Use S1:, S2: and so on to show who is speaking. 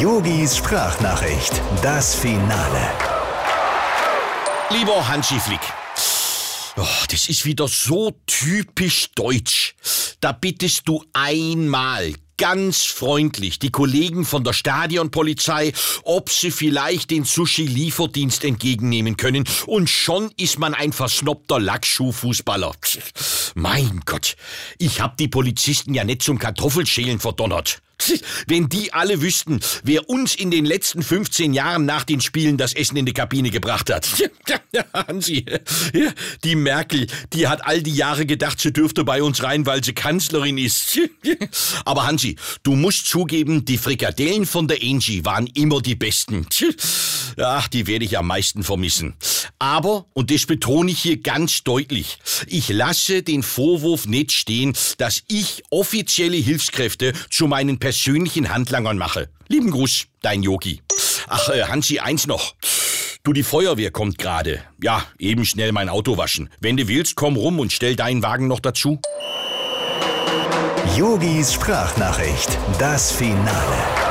S1: Yogis Sprachnachricht, das Finale.
S2: Lieber Hansi Flick, oh, das ist wieder so typisch deutsch. Da bittest du einmal ganz freundlich die Kollegen von der Stadionpolizei, ob sie vielleicht den Sushi-Lieferdienst entgegennehmen können. Und schon ist man ein versnobter Lackschuhfußballer. Mein Gott, ich hab die Polizisten ja nicht zum Kartoffelschälen verdonnert. Wenn die alle wüssten, wer uns in den letzten 15 Jahren nach den Spielen das Essen in die Kabine gebracht hat. Hansi, die Merkel, die hat all die Jahre gedacht, sie dürfte bei uns rein, weil sie Kanzlerin ist. Aber Hansi, du musst zugeben, die Frikadellen von der Angie waren immer die besten. Ach, die werde ich am meisten vermissen. Aber, und das betone ich hier ganz deutlich, ich lasse den Vorwurf nicht stehen, dass ich offizielle Hilfskräfte zu meinen persönlichen Handlangern mache. Lieben Gruß, dein Yogi. Ach, äh, Hansi, eins noch. Du, die Feuerwehr kommt gerade. Ja, eben schnell mein Auto waschen. Wenn du willst, komm rum und stell deinen Wagen noch dazu.
S1: Yogis Sprachnachricht, das Finale.